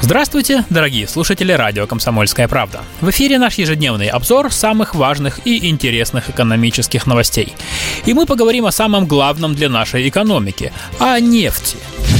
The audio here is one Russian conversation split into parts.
Здравствуйте, дорогие слушатели радио «Комсомольская правда». В эфире наш ежедневный обзор самых важных и интересных экономических новостей. И мы поговорим о самом главном для нашей экономики – о нефти –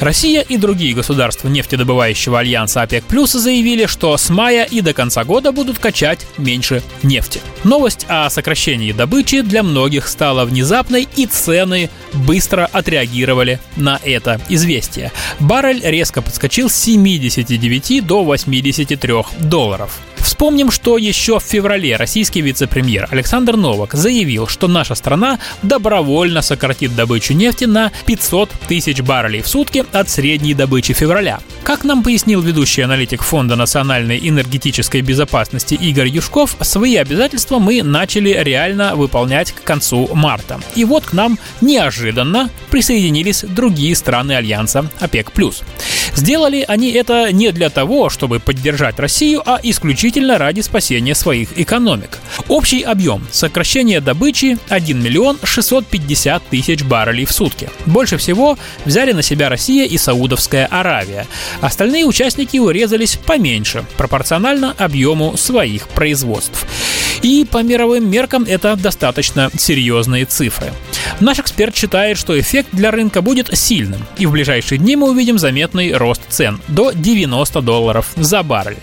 Россия и другие государства нефтедобывающего альянса ОПЕК+, заявили, что с мая и до конца года будут качать меньше нефти. Новость о сокращении добычи для многих стала внезапной, и цены быстро отреагировали на это известие. Баррель резко подскочил с 79 до 83 долларов. Вспомним, что еще в феврале российский вице-премьер Александр Новак заявил, что наша страна добровольно сократит добычу нефти на 500 тысяч баррелей в сутки от средней добычи февраля. Как нам пояснил ведущий аналитик Фонда национальной энергетической безопасности Игорь Юшков, свои обязательства мы начали реально выполнять к концу марта. И вот к нам неожиданно присоединились другие страны Альянса ОПЕК+. Сделали они это не для того, чтобы поддержать Россию, а исключительно ради спасения своих экономик. Общий объем сокращения добычи 1 миллион 650 тысяч баррелей в сутки. Больше всего взяли на себя Россия и Саудовская Аравия. Остальные участники урезались поменьше, пропорционально объему своих производств. И по мировым меркам это достаточно серьезные цифры. Наш эксперт считает, что эффект для рынка будет сильным, и в ближайшие дни мы увидим заметный рост цен до 90 долларов за баррель.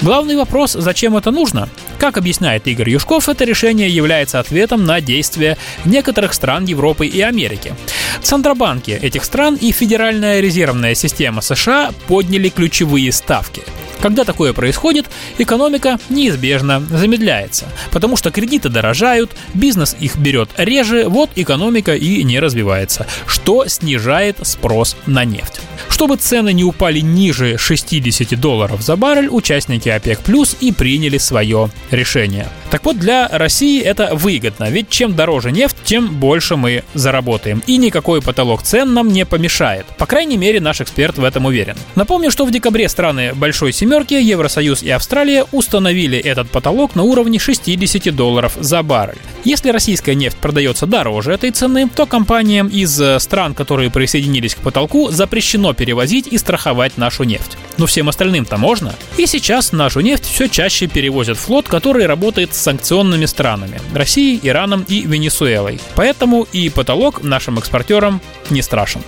Главный вопрос, зачем это нужно? Как объясняет Игорь Юшков, это решение является ответом на действия некоторых стран Европы и Америки. Центробанки этих стран и Федеральная резервная система США подняли ключевые ставки – когда такое происходит, экономика неизбежно замедляется, потому что кредиты дорожают, бизнес их берет реже, вот экономика и не развивается, что снижает спрос на нефть. Чтобы цены не упали ниже 60 долларов за баррель, участники ОПЕК Плюс и приняли свое решение. Так вот, для России это выгодно, ведь чем дороже нефть, тем больше мы заработаем. И никакой потолок цен нам не помешает. По крайней мере, наш эксперт в этом уверен. Напомню, что в декабре страны Большой Семерки, Евросоюз и Австралия установили этот потолок на уровне 60 долларов за баррель. Если российская нефть продается дороже этой цены, то компаниям из э, стран, которые присоединились к потолку, запрещено перевозить и страховать нашу нефть. Но всем остальным-то можно. И сейчас нашу нефть все чаще перевозят флот, который работает санкционными странами – Россией, Ираном и Венесуэлой. Поэтому и потолок нашим экспортерам не страшен.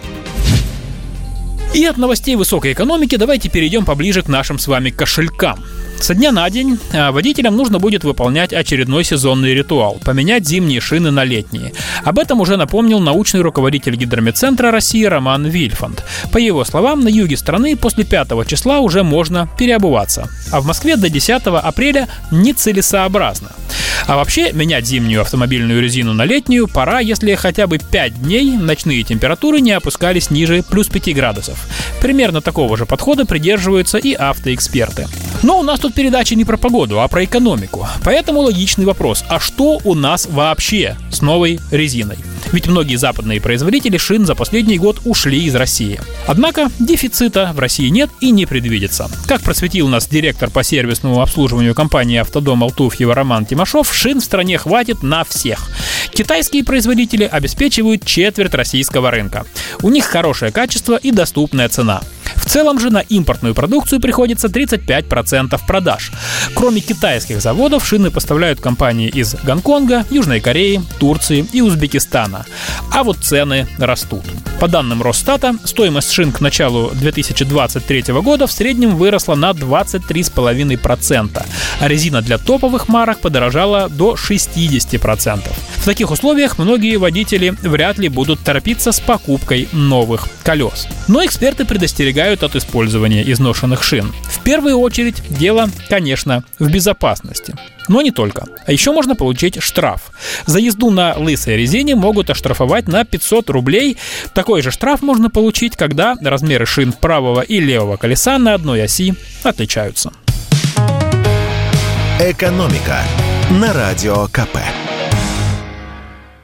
И от новостей высокой экономики давайте перейдем поближе к нашим с вами кошелькам. Со дня на день а, водителям нужно будет выполнять очередной сезонный ритуал – поменять зимние шины на летние. Об этом уже напомнил научный руководитель Гидромедцентра России Роман Вильфанд. По его словам, на юге страны после 5 числа уже можно переобуваться, а в Москве до 10 апреля нецелесообразно. А вообще, менять зимнюю автомобильную резину на летнюю пора, если хотя бы 5 дней ночные температуры не опускались ниже плюс 5 градусов. Примерно такого же подхода придерживаются и автоэксперты. Но у нас тут передача не про погоду, а про экономику. Поэтому логичный вопрос, а что у нас вообще с новой резиной? Ведь многие западные производители шин за последний год ушли из России. Однако дефицита в России нет и не предвидится. Как просветил нас директор по сервисному обслуживанию компании «Автодом Алтуфьева» Роман Тимошов, шин в стране хватит на всех. Китайские производители обеспечивают четверть российского рынка. У них хорошее качество и доступная цена. Целом же на импортную продукцию приходится 35% продаж. Кроме китайских заводов, шины поставляют компании из Гонконга, Южной Кореи, Турции и Узбекистана. А вот цены растут. По данным Росстата, стоимость шин к началу 2023 года в среднем выросла на 23,5%, а резина для топовых марок подорожала до 60%. В таких условиях многие водители вряд ли будут торопиться с покупкой новых колес. Но эксперты предостерегают от использования изношенных шин. В первую очередь дело, конечно, в безопасности. Но не только. А еще можно получить штраф. За езду на лысой резине могут оштрафовать на 500 рублей. Такой же штраф можно получить, когда размеры шин правого и левого колеса на одной оси отличаются. Экономика на радио КП.